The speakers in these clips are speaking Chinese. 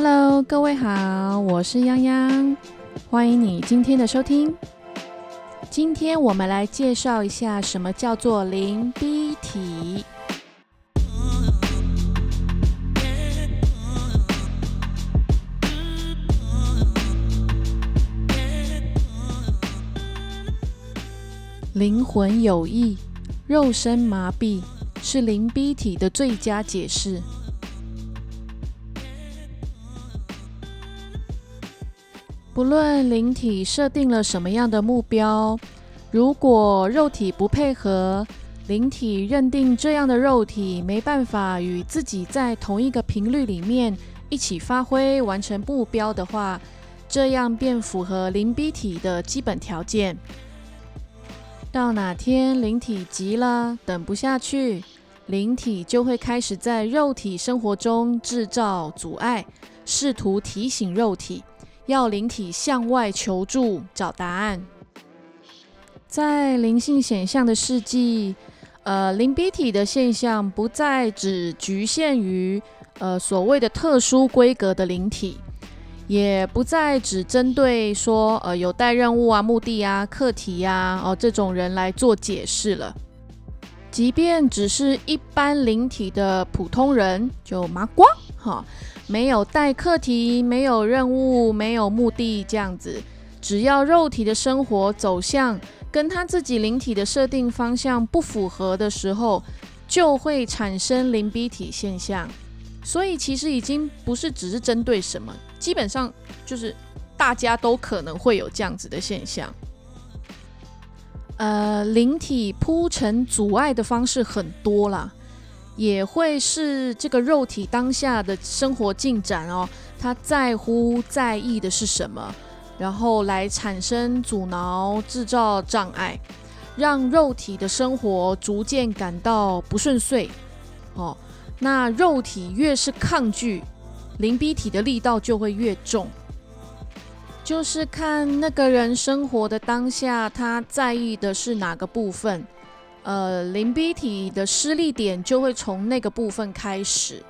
Hello，各位好，我是泱泱，欢迎你今天的收听。今天我们来介绍一下什么叫做灵逼体。灵魂有意，肉身麻痹，是灵逼体的最佳解释。不论灵体设定了什么样的目标，如果肉体不配合，灵体认定这样的肉体没办法与自己在同一个频率里面一起发挥完成目标的话，这样便符合灵逼体的基本条件。到哪天灵体急了，等不下去，灵体就会开始在肉体生活中制造阻碍，试图提醒肉体。要灵体向外求助找答案，在灵性显象的世纪，呃，灵逼体的现象不再只局限于呃所谓的特殊规格的灵体，也不再只针对说呃有带任务啊、目的啊、课题呀哦这种人来做解释了。即便只是一般灵体的普通人，就麻瓜哈。没有带课题，没有任务，没有目的，这样子，只要肉体的生活走向跟他自己灵体的设定方向不符合的时候，就会产生灵逼体现象。所以其实已经不是只是针对什么，基本上就是大家都可能会有这样子的现象。呃，灵体铺成阻碍的方式很多啦。也会是这个肉体当下的生活进展哦，他在乎在意的是什么，然后来产生阻挠、制造障碍，让肉体的生活逐渐感到不顺遂。哦，那肉体越是抗拒，灵逼体的力道就会越重。就是看那个人生活的当下，他在意的是哪个部分。呃，灵逼体的失力点就会从那个部分开始。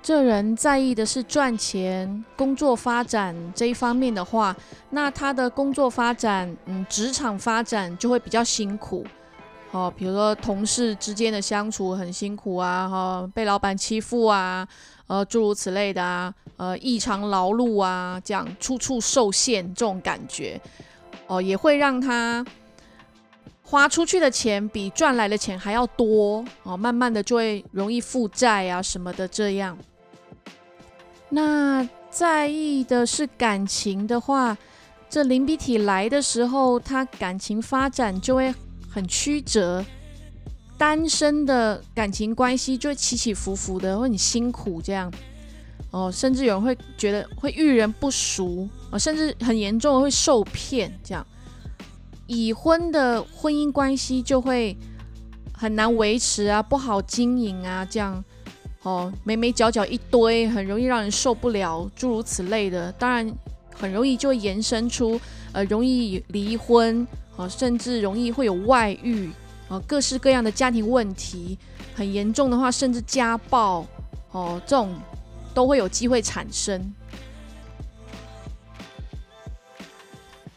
这人在意的是赚钱、工作发展这一方面的话，那他的工作发展，嗯，职场发展就会比较辛苦。哦，比如说同事之间的相处很辛苦啊，哈，被老板欺负啊，呃，诸如此类的啊，呃，异常劳碌啊，这样处处受限这种感觉，哦，也会让他。花出去的钱比赚来的钱还要多哦，慢慢的就会容易负债啊什么的这样。那在意的是感情的话，这灵鼻体来的时候，他感情发展就会很曲折，单身的感情关系就会起起伏伏的，会很辛苦这样。哦，甚至有人会觉得会遇人不淑哦，甚至很严重的会受骗这样。已婚的婚姻关系就会很难维持啊，不好经营啊，这样哦，眉眉角角一堆，很容易让人受不了，诸如此类的，当然很容易就会延伸出呃，容易离婚哦，甚至容易会有外遇哦，各式各样的家庭问题，很严重的话，甚至家暴哦，这种都会有机会产生。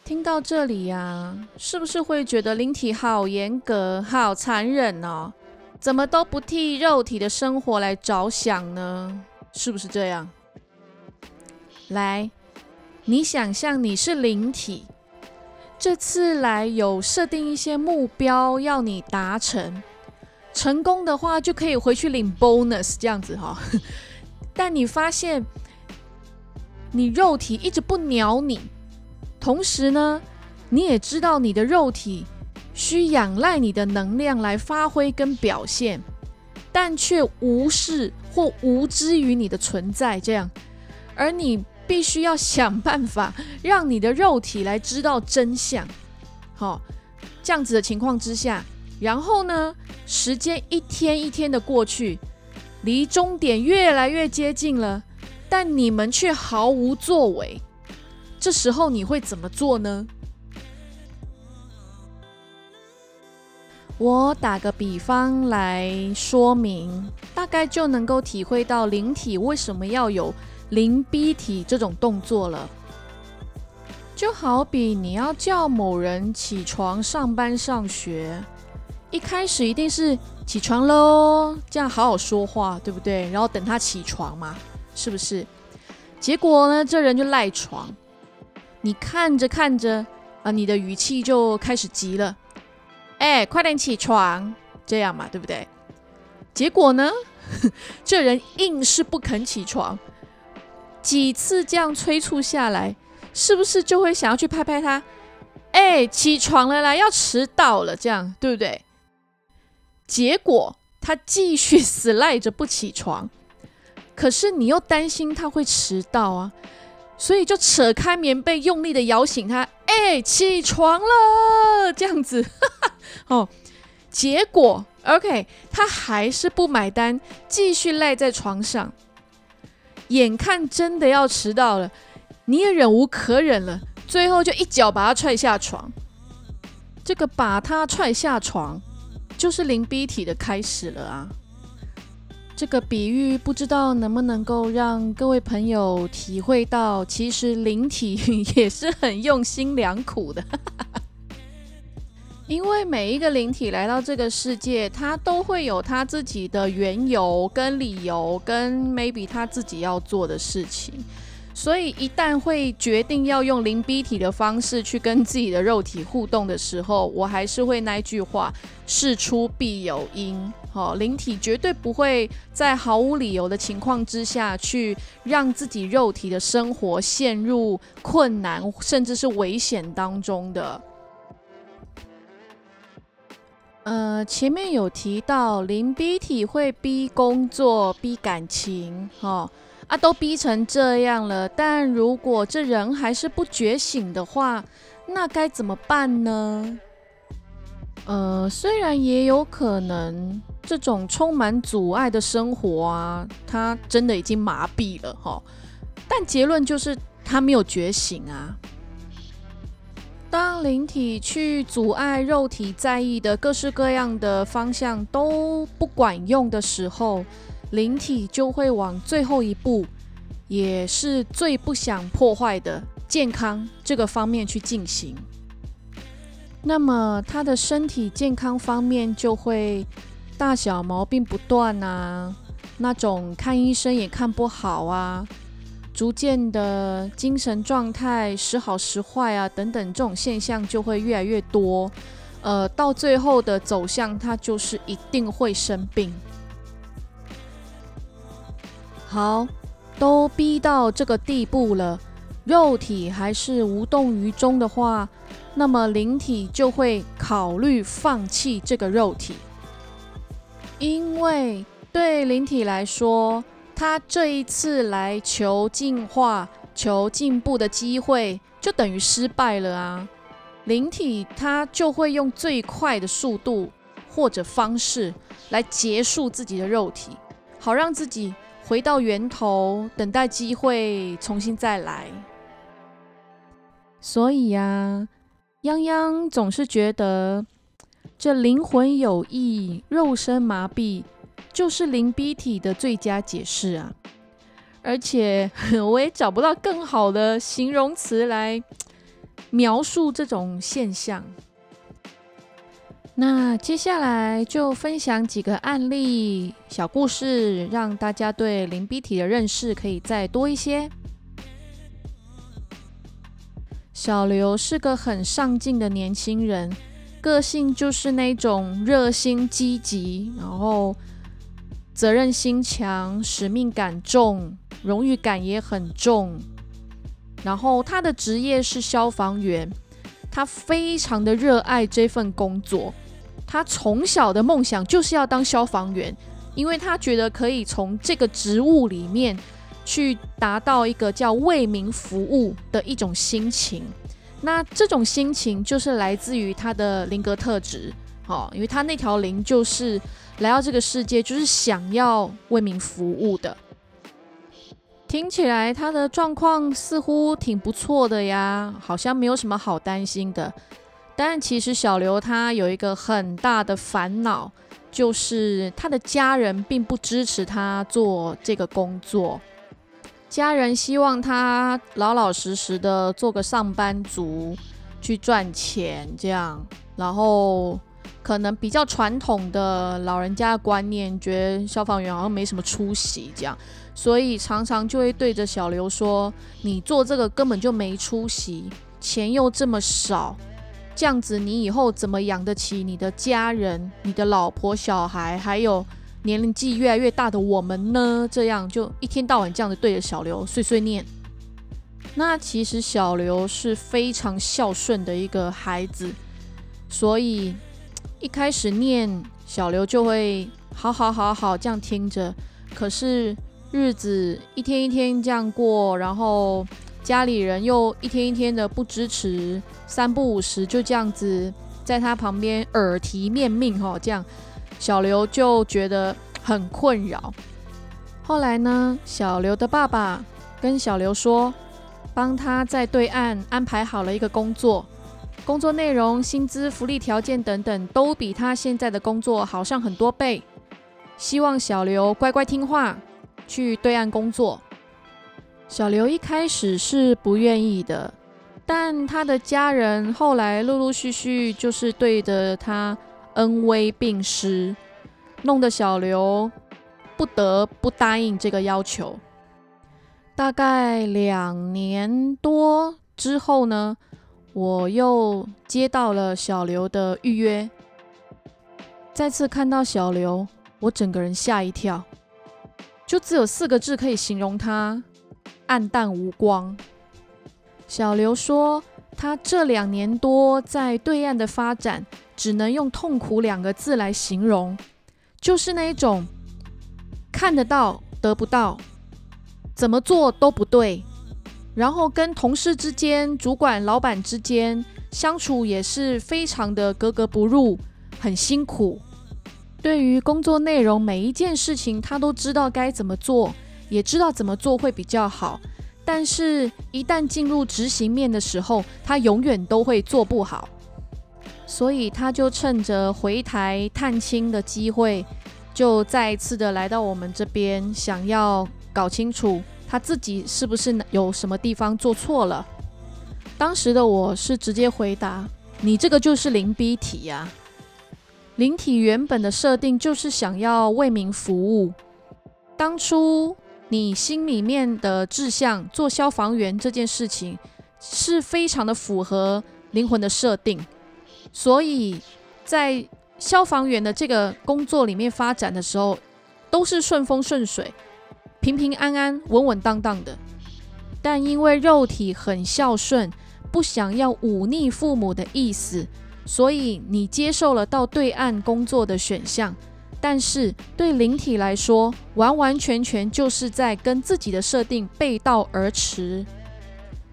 听到这里呀，是不是会觉得灵体好严格、好残忍哦？怎么都不替肉体的生活来着想呢？是不是这样？来，你想象你是灵体，这次来有设定一些目标要你达成，成功的话就可以回去领 bonus 这样子哈。但你发现你肉体一直不鸟你。同时呢，你也知道你的肉体需仰赖你的能量来发挥跟表现，但却无视或无知于你的存在，这样，而你必须要想办法让你的肉体来知道真相。好，这样子的情况之下，然后呢，时间一天一天的过去，离终点越来越接近了，但你们却毫无作为。这时候你会怎么做呢？我打个比方来说明，大概就能够体会到灵体为什么要有灵逼体这种动作了。就好比你要叫某人起床上班上学，一开始一定是起床喽，这样好好说话，对不对？然后等他起床嘛，是不是？结果呢，这人就赖床，你看着看着啊，你的语气就开始急了。哎，快点起床，这样嘛，对不对？结果呢，这人硬是不肯起床。几次这样催促下来，是不是就会想要去拍拍他？哎，起床了啦，要迟到了，这样对不对？结果他继续死赖着不起床，可是你又担心他会迟到啊，所以就扯开棉被，用力的摇醒他。哎，起床了，这样子。哦，结果 OK，他还是不买单，继续赖在床上。眼看真的要迟到了，你也忍无可忍了，最后就一脚把他踹下床。这个把他踹下床，就是零逼体的开始了啊！这个比喻不知道能不能够让各位朋友体会到，其实灵体 也是很用心良苦的。因为每一个灵体来到这个世界，他都会有他自己的缘由跟理由，跟 maybe 他自己要做的事情。所以一旦会决定要用灵逼体的方式去跟自己的肉体互动的时候，我还是会那句话：事出必有因。哦，灵体绝对不会在毫无理由的情况之下去让自己肉体的生活陷入困难，甚至是危险当中的。呃，前面有提到灵逼体会逼工作、逼感情，哈啊，都逼成这样了。但如果这人还是不觉醒的话，那该怎么办呢？呃，虽然也有可能这种充满阻碍的生活啊，他真的已经麻痹了，哈。但结论就是他没有觉醒啊。当灵体去阻碍肉体在意的各式各样的方向都不管用的时候，灵体就会往最后一步，也是最不想破坏的健康这个方面去进行。那么他的身体健康方面就会大小毛病不断啊，那种看医生也看不好啊。逐渐的精神状态时好时坏啊，等等，这种现象就会越来越多。呃，到最后的走向，他就是一定会生病。好，都逼到这个地步了，肉体还是无动于衷的话，那么灵体就会考虑放弃这个肉体，因为对灵体来说。他这一次来求进化、求进步的机会，就等于失败了啊！灵体他就会用最快的速度或者方式来结束自己的肉体，好让自己回到源头，等待机会重新再来。所以呀，泱泱总是觉得这灵魂有意，肉身麻痹。就是灵逼体的最佳解释啊！而且 我也找不到更好的形容词来描述这种现象。那接下来就分享几个案例小故事，让大家对灵逼体的认识可以再多一些。小刘是个很上进的年轻人，个性就是那种热心积极，然后。责任心强，使命感重，荣誉感也很重。然后他的职业是消防员，他非常的热爱这份工作。他从小的梦想就是要当消防员，因为他觉得可以从这个职务里面去达到一个叫为民服务的一种心情。那这种心情就是来自于他的灵格特质，哦，因为他那条灵就是。来到这个世界就是想要为民服务的，听起来他的状况似乎挺不错的呀，好像没有什么好担心的。但其实小刘他有一个很大的烦恼，就是他的家人并不支持他做这个工作。家人希望他老老实实的做个上班族，去赚钱这样。然后可能比较传统的老人家的观念，觉得消防员好像没什么出息这样，所以常常就会对着小刘说：“你做这个根本就没出息，钱又这么少。”这样子，你以后怎么养得起你的家人、你的老婆、小孩，还有年龄纪越来越大的我们呢？这样就一天到晚这样子对着小刘碎碎念。那其实小刘是非常孝顺的一个孩子，所以一开始念小刘就会好好好好这样听着。可是日子一天一天这样过，然后。家里人又一天一天的不支持，三不五时就这样子在他旁边耳提面命哈，这样小刘就觉得很困扰。后来呢，小刘的爸爸跟小刘说，帮他在对岸安排好了一个工作，工作内容、薪资、福利条件等等都比他现在的工作好上很多倍，希望小刘乖乖听话去对岸工作。小刘一开始是不愿意的，但他的家人后来陆陆续续就是对着他恩威并施，弄得小刘不得不答应这个要求。大概两年多之后呢，我又接到了小刘的预约。再次看到小刘，我整个人吓一跳，就只有四个字可以形容他。暗淡无光。小刘说，他这两年多在对岸的发展，只能用痛苦两个字来形容，就是那一种看得到得不到，怎么做都不对，然后跟同事之间、主管、老板之间相处也是非常的格格不入，很辛苦。对于工作内容每一件事情，他都知道该怎么做。也知道怎么做会比较好，但是，一旦进入执行面的时候，他永远都会做不好。所以，他就趁着回台探亲的机会，就再一次的来到我们这边，想要搞清楚他自己是不是有什么地方做错了。当时的我是直接回答：“你这个就是零 B 体呀！灵体原本的设定就是想要为民服务，当初。”你心里面的志向，做消防员这件事情是非常的符合灵魂的设定，所以在消防员的这个工作里面发展的时候，都是顺风顺水、平平安安、稳稳当当的。但因为肉体很孝顺，不想要忤逆父母的意思，所以你接受了到对岸工作的选项。但是对灵体来说，完完全全就是在跟自己的设定背道而驰。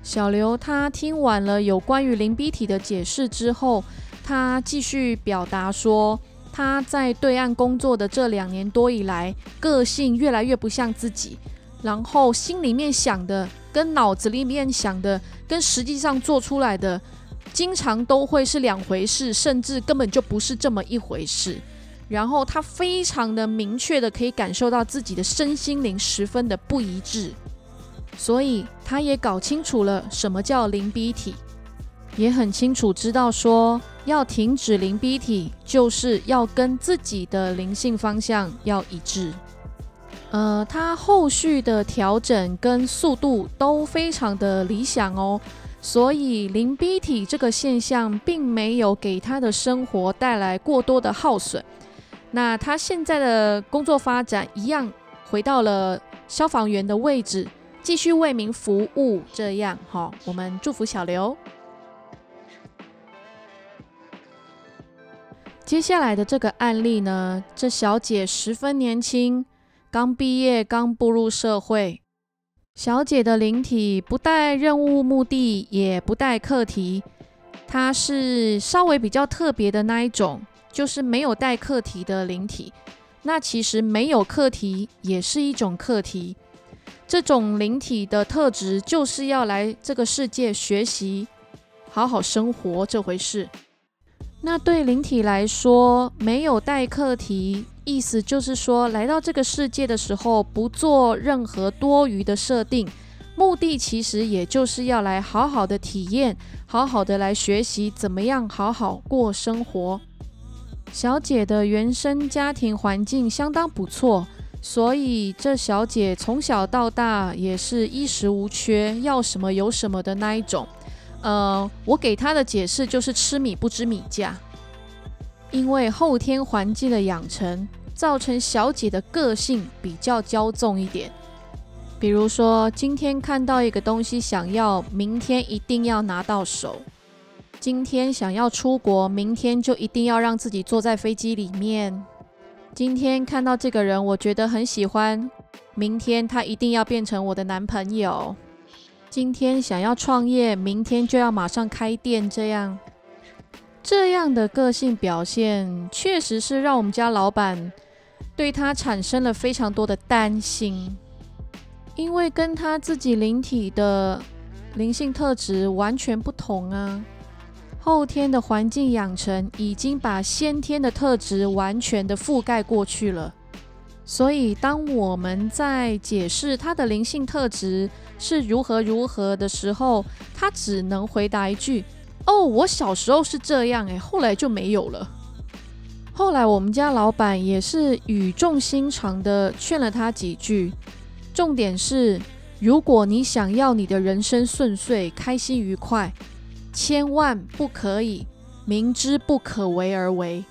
小刘他听完了有关于灵 B 体的解释之后，他继续表达说，他在对岸工作的这两年多以来，个性越来越不像自己，然后心里面想的跟脑子里面想的跟实际上做出来的，经常都会是两回事，甚至根本就不是这么一回事。然后他非常的明确的可以感受到自己的身心灵十分的不一致，所以他也搞清楚了什么叫灵逼体，也很清楚知道说要停止灵逼体，就是要跟自己的灵性方向要一致。呃，他后续的调整跟速度都非常的理想哦，所以灵逼体这个现象并没有给他的生活带来过多的耗损。那他现在的工作发展一样，回到了消防员的位置，继续为民服务。这样哈，我们祝福小刘。接下来的这个案例呢，这小姐十分年轻，刚毕业，刚步入社会。小姐的灵体不带任务目的，也不带课题，她是稍微比较特别的那一种。就是没有带课题的灵体，那其实没有课题也是一种课题。这种灵体的特质就是要来这个世界学习，好好生活这回事。那对灵体来说，没有带课题，意思就是说，来到这个世界的时候，不做任何多余的设定，目的其实也就是要来好好的体验，好好的来学习怎么样好好过生活。小姐的原生家庭环境相当不错，所以这小姐从小到大也是衣食无缺，要什么有什么的那一种。呃，我给她的解释就是吃米不知米价，因为后天环境的养成，造成小姐的个性比较骄纵一点。比如说，今天看到一个东西想要，明天一定要拿到手；今天想要出国，明天就一定要让自己坐在飞机里面；今天看到这个人，我觉得很喜欢，明天他一定要变成我的男朋友。今天想要创业，明天就要马上开店，这样这样的个性表现，确实是让我们家老板对他产生了非常多的担心，因为跟他自己灵体的灵性特质完全不同啊。后天的环境养成已经把先天的特质完全的覆盖过去了。所以，当我们在解释他的灵性特质是如何如何的时候，他只能回答一句：“哦，我小时候是这样，诶，后来就没有了。”后来，我们家老板也是语重心长的劝了他几句，重点是：如果你想要你的人生顺遂、开心愉快，千万不可以明知不可为而为。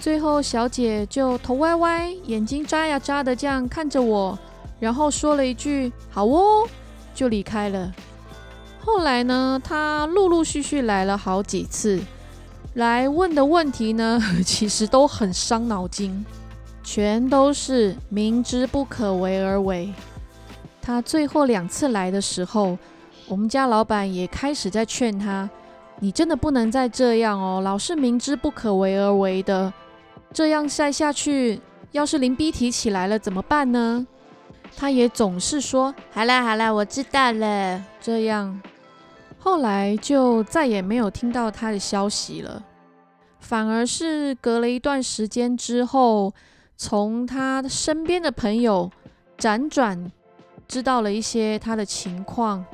最后，小姐就头歪歪，眼睛眨呀眨的，这样看着我，然后说了一句“好哦”，就离开了。后来呢，她陆陆续续来了好几次，来问的问题呢，其实都很伤脑筋，全都是明知不可为而为。她最后两次来的时候，我们家老板也开始在劝他：“你真的不能再这样哦，老是明知不可为而为的。”这样晒下去，要是淋鼻涕起来了怎么办呢？他也总是说：“好啦好啦，我知道了。”这样，后来就再也没有听到他的消息了。反而是隔了一段时间之后，从他身边的朋友辗转知道了一些他的情况。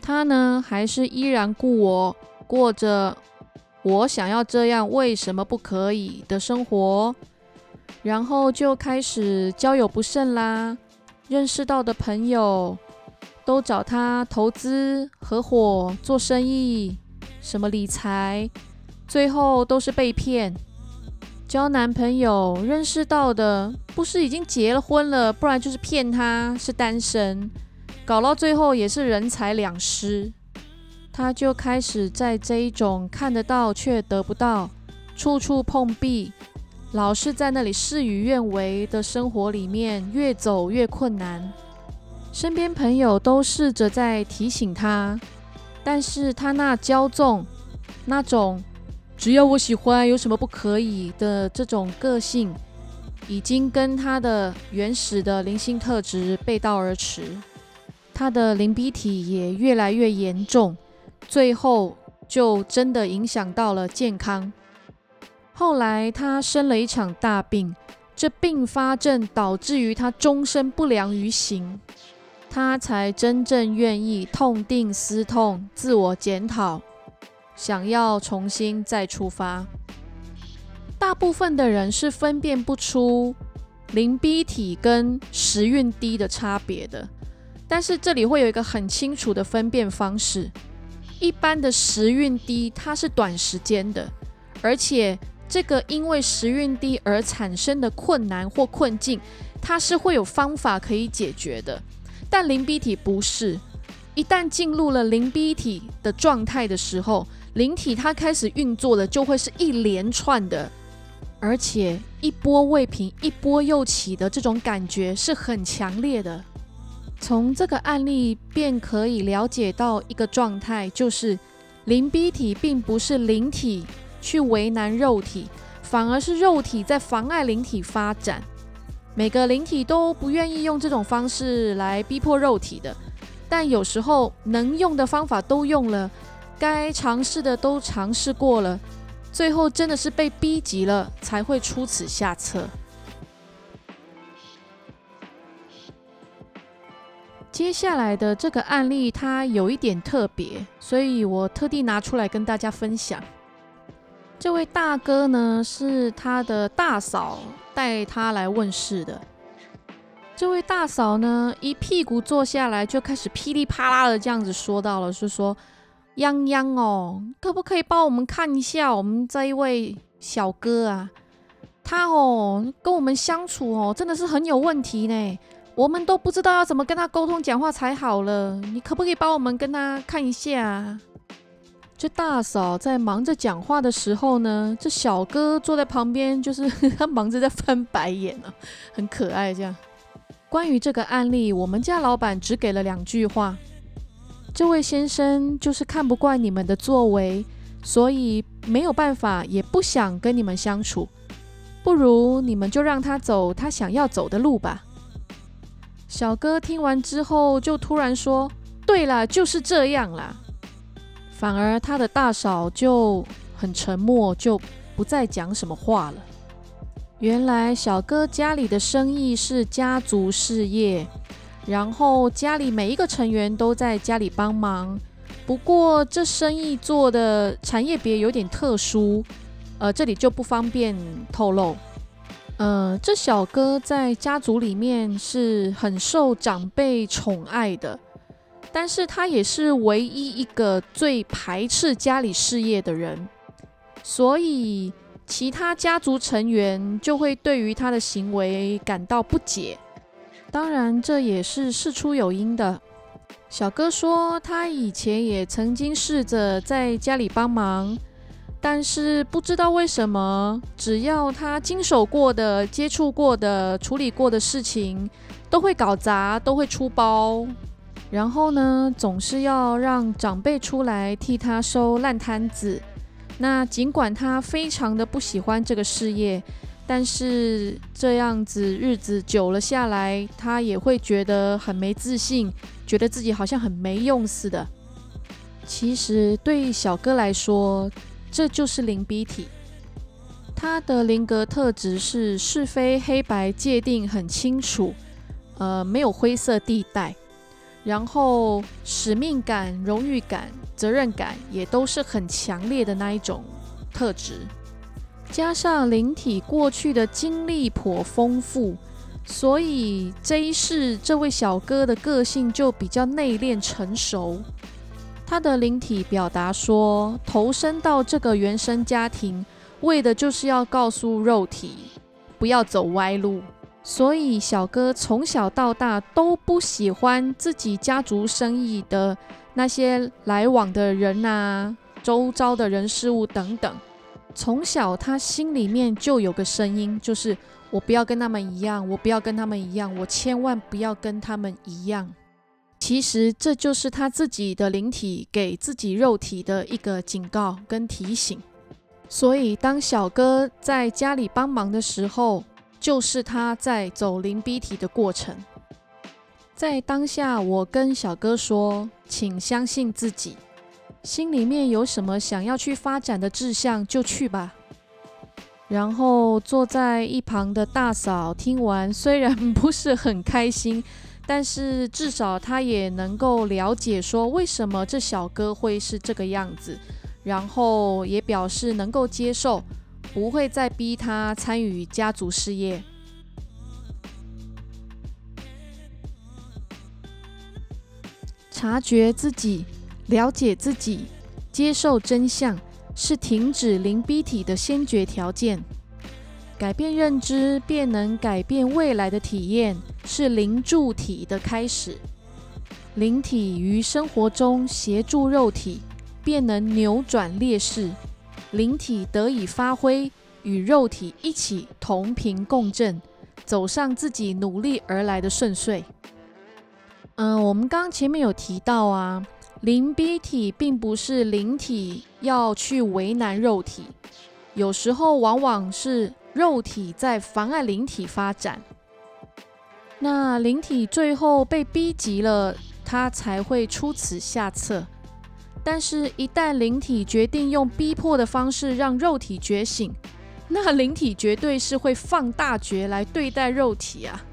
他呢，还是依然故我，过着。我想要这样，为什么不可以的生活？然后就开始交友不慎啦，认识到的朋友都找他投资、合伙做生意，什么理财，最后都是被骗。交男朋友认识到的，不是已经结了婚了，不然就是骗他是单身，搞到最后也是人财两失。他就开始在这一种看得到却得不到、处处碰壁、老是在那里事与愿违的生活里面越走越困难。身边朋友都试着在提醒他，但是他那骄纵、那种只要我喜欢有什么不可以的这种个性，已经跟他的原始的灵性特质背道而驰。他的淋鼻体也越来越严重。最后就真的影响到了健康。后来他生了一场大病，这并发症导致于他终身不良于行，他才真正愿意痛定思痛，自我检讨，想要重新再出发。大部分的人是分辨不出淋鼻体跟时运低的差别的，但是这里会有一个很清楚的分辨方式。一般的时运低，它是短时间的，而且这个因为时运低而产生的困难或困境，它是会有方法可以解决的。但灵 B 体不是，一旦进入了灵 B 体的状态的时候，灵体它开始运作的就会是一连串的，而且一波未平一波又起的这种感觉是很强烈的。从这个案例便可以了解到一个状态，就是灵逼体并不是灵体去为难肉体，反而是肉体在妨碍灵体发展。每个灵体都不愿意用这种方式来逼迫肉体的，但有时候能用的方法都用了，该尝试的都尝试过了，最后真的是被逼急了，才会出此下策。接下来的这个案例，它有一点特别，所以我特地拿出来跟大家分享。这位大哥呢，是他的大嫂带他来问事的。这位大嫂呢，一屁股坐下来，就开始噼里啪啦的这样子说到了，是说：“泱泱哦，可不可以帮我们看一下我们这一位小哥啊？他哦，跟我们相处哦，真的是很有问题呢。”我们都不知道要怎么跟他沟通讲话才好了，你可不可以帮我们跟他看一下？这大嫂在忙着讲话的时候呢，这小哥坐在旁边，就是 他忙着在翻白眼呢，很可爱。这样，关于这个案例，我们家老板只给了两句话：这位先生就是看不惯你们的作为，所以没有办法，也不想跟你们相处，不如你们就让他走他想要走的路吧。小哥听完之后，就突然说：“对了，就是这样啦。”反而他的大嫂就很沉默，就不再讲什么话了。原来小哥家里的生意是家族事业，然后家里每一个成员都在家里帮忙。不过这生意做的产业别有点特殊，呃，这里就不方便透露。呃，这小哥在家族里面是很受长辈宠爱的，但是他也是唯一一个最排斥家里事业的人，所以其他家族成员就会对于他的行为感到不解。当然，这也是事出有因的。小哥说，他以前也曾经试着在家里帮忙。但是不知道为什么，只要他经手过的、接触过的、处理过的事情，都会搞砸，都会出包。然后呢，总是要让长辈出来替他收烂摊子。那尽管他非常的不喜欢这个事业，但是这样子日子久了下来，他也会觉得很没自信，觉得自己好像很没用似的。其实对小哥来说，这就是灵逼体，它的灵格特质是是非黑白界定很清楚，呃，没有灰色地带，然后使命感、荣誉感、责任感也都是很强烈的那一种特质，加上灵体过去的经历颇丰富，所以这一世这位小哥的个性就比较内敛成熟。他的灵体表达说，投身到这个原生家庭，为的就是要告诉肉体不要走歪路。所以小哥从小到大都不喜欢自己家族生意的那些来往的人啊，周遭的人事物等等。从小他心里面就有个声音，就是我不要跟他们一样，我不要跟他们一样，我千万不要跟他们一样。其实这就是他自己的灵体给自己肉体的一个警告跟提醒。所以当小哥在家里帮忙的时候，就是他在走灵逼体的过程。在当下，我跟小哥说：“请相信自己，心里面有什么想要去发展的志向，就去吧。”然后坐在一旁的大嫂听完，虽然不是很开心。但是至少他也能够了解说为什么这小哥会是这个样子，然后也表示能够接受，不会再逼他参与家族事业。察觉自己，了解自己，接受真相，是停止灵逼体的先决条件。改变认知，便能改变未来的体验，是灵柱体的开始。灵体于生活中协助肉体，便能扭转劣势。灵体得以发挥，与肉体一起同频共振，走上自己努力而来的顺遂。嗯，我们刚刚前面有提到啊，灵逼体并不是灵体要去为难肉体，有时候往往是。肉体在妨碍灵体发展，那灵体最后被逼急了，他才会出此下策。但是，一旦灵体决定用逼迫的方式让肉体觉醒，那灵体绝对是会放大觉来对待肉体啊！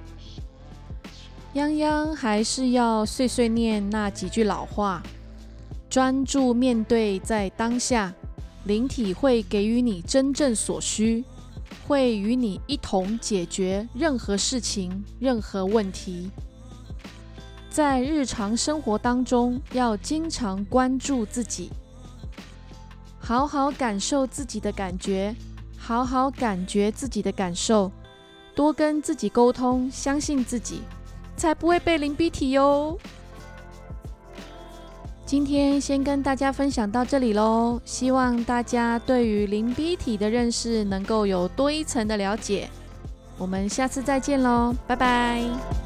泱泱还是要碎碎念那几句老话，专注面对在当下，灵体会给予你真正所需，会与你一同解决任何事情、任何问题。在日常生活当中，要经常关注自己，好好感受自己的感觉，好好感觉自己的感受，多跟自己沟通，相信自己，才不会被灵逼体哟。今天先跟大家分享到这里喽，希望大家对于灵逼体的认识能够有多一层的了解。我们下次再见喽，拜拜。